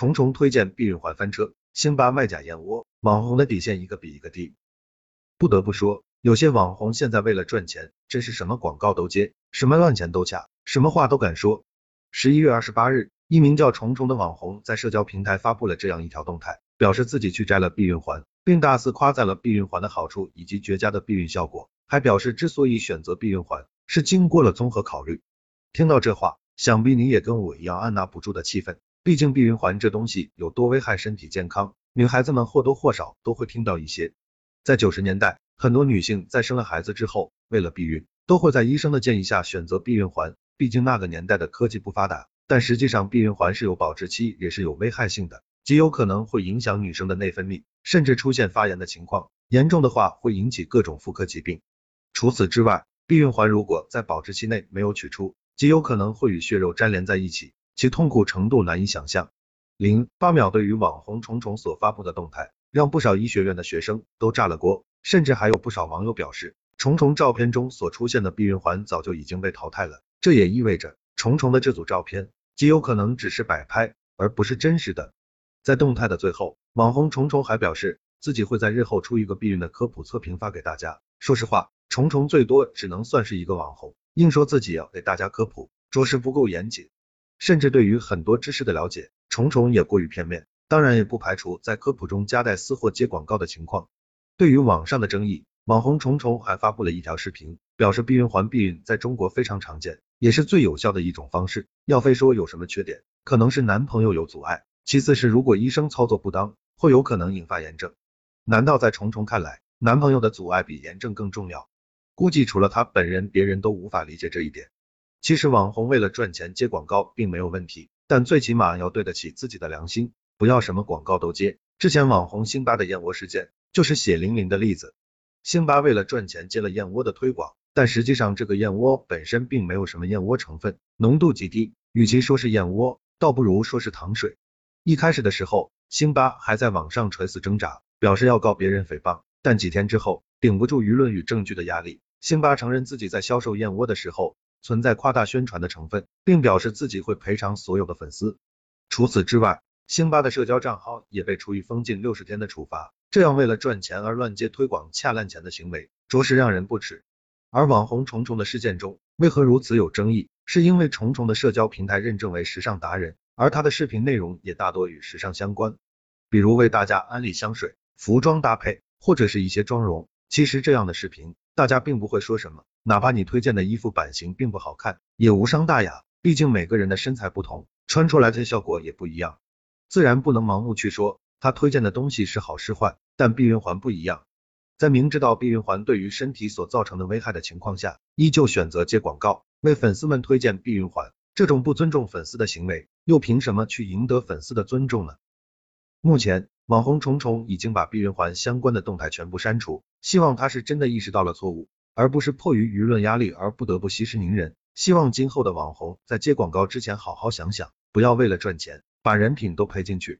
重重推荐避孕环翻车，辛巴卖假燕窝，网红的底线一个比一个低。不得不说，有些网红现在为了赚钱，真是什么广告都接，什么乱钱都掐，什么话都敢说。十一月二十八日，一名叫虫虫的网红在社交平台发布了这样一条动态，表示自己去摘了避孕环，并大肆夸赞了避孕环的好处以及绝佳的避孕效果，还表示之所以选择避孕环，是经过了综合考虑。听到这话，想必你也跟我一样按捺不住的气愤。毕竟避孕环这东西有多危害身体健康，女孩子们或多或少都会听到一些。在九十年代，很多女性在生了孩子之后，为了避孕，都会在医生的建议下选择避孕环。毕竟那个年代的科技不发达，但实际上避孕环是有保质期，也是有危害性的，极有可能会影响女生的内分泌，甚至出现发炎的情况，严重的话会引起各种妇科疾病。除此之外，避孕环如果在保质期内没有取出，极有可能会与血肉粘连在一起。其痛苦程度难以想象。零八秒对于网红虫虫所发布的动态，让不少医学院的学生都炸了锅，甚至还有不少网友表示，虫虫照片中所出现的避孕环早就已经被淘汰了。这也意味着虫虫的这组照片极有可能只是摆拍，而不是真实的。在动态的最后，网红虫虫还表示自己会在日后出一个避孕的科普测评发给大家。说实话，虫虫最多只能算是一个网红，硬说自己要给大家科普，着实不够严谨。甚至对于很多知识的了解，虫虫也过于片面，当然也不排除在科普中夹带私货接广告的情况。对于网上的争议，网红虫虫还发布了一条视频，表示避孕环避孕在中国非常常见，也是最有效的一种方式。要非说有什么缺点，可能是男朋友有阻碍，其次是如果医生操作不当，会有可能引发炎症。难道在虫虫看来，男朋友的阻碍比炎症更重要？估计除了他本人，别人都无法理解这一点。其实网红为了赚钱接广告并没有问题，但最起码要对得起自己的良心，不要什么广告都接。之前网红辛巴的燕窝事件就是血淋淋的例子。辛巴为了赚钱接了燕窝的推广，但实际上这个燕窝本身并没有什么燕窝成分，浓度极低，与其说是燕窝，倒不如说是糖水。一开始的时候，辛巴还在网上垂死挣扎，表示要告别人诽谤，但几天之后，顶不住舆论与证据的压力，辛巴承认自己在销售燕窝的时候。存在夸大宣传的成分，并表示自己会赔偿所有的粉丝。除此之外，辛巴的社交账号也被处以封禁六十天的处罚。这样为了赚钱而乱接推广恰烂钱的行为，着实让人不齿。而网红虫虫的事件中，为何如此有争议？是因为虫虫的社交平台认证为时尚达人，而他的视频内容也大多与时尚相关，比如为大家安利香水、服装搭配，或者是一些妆容。其实这样的视频，大家并不会说什么。哪怕你推荐的衣服版型并不好看，也无伤大雅，毕竟每个人的身材不同，穿出来的效果也不一样，自然不能盲目去说他推荐的东西是好是坏。但避孕环不一样，在明知道避孕环对于身体所造成的危害的情况下，依旧选择接广告，为粉丝们推荐避孕环，这种不尊重粉丝的行为，又凭什么去赢得粉丝的尊重呢？目前，网红虫虫已经把避孕环相关的动态全部删除，希望他是真的意识到了错误。而不是迫于舆论压力而不得不息事宁人。希望今后的网红在接广告之前好好想想，不要为了赚钱把人品都赔进去。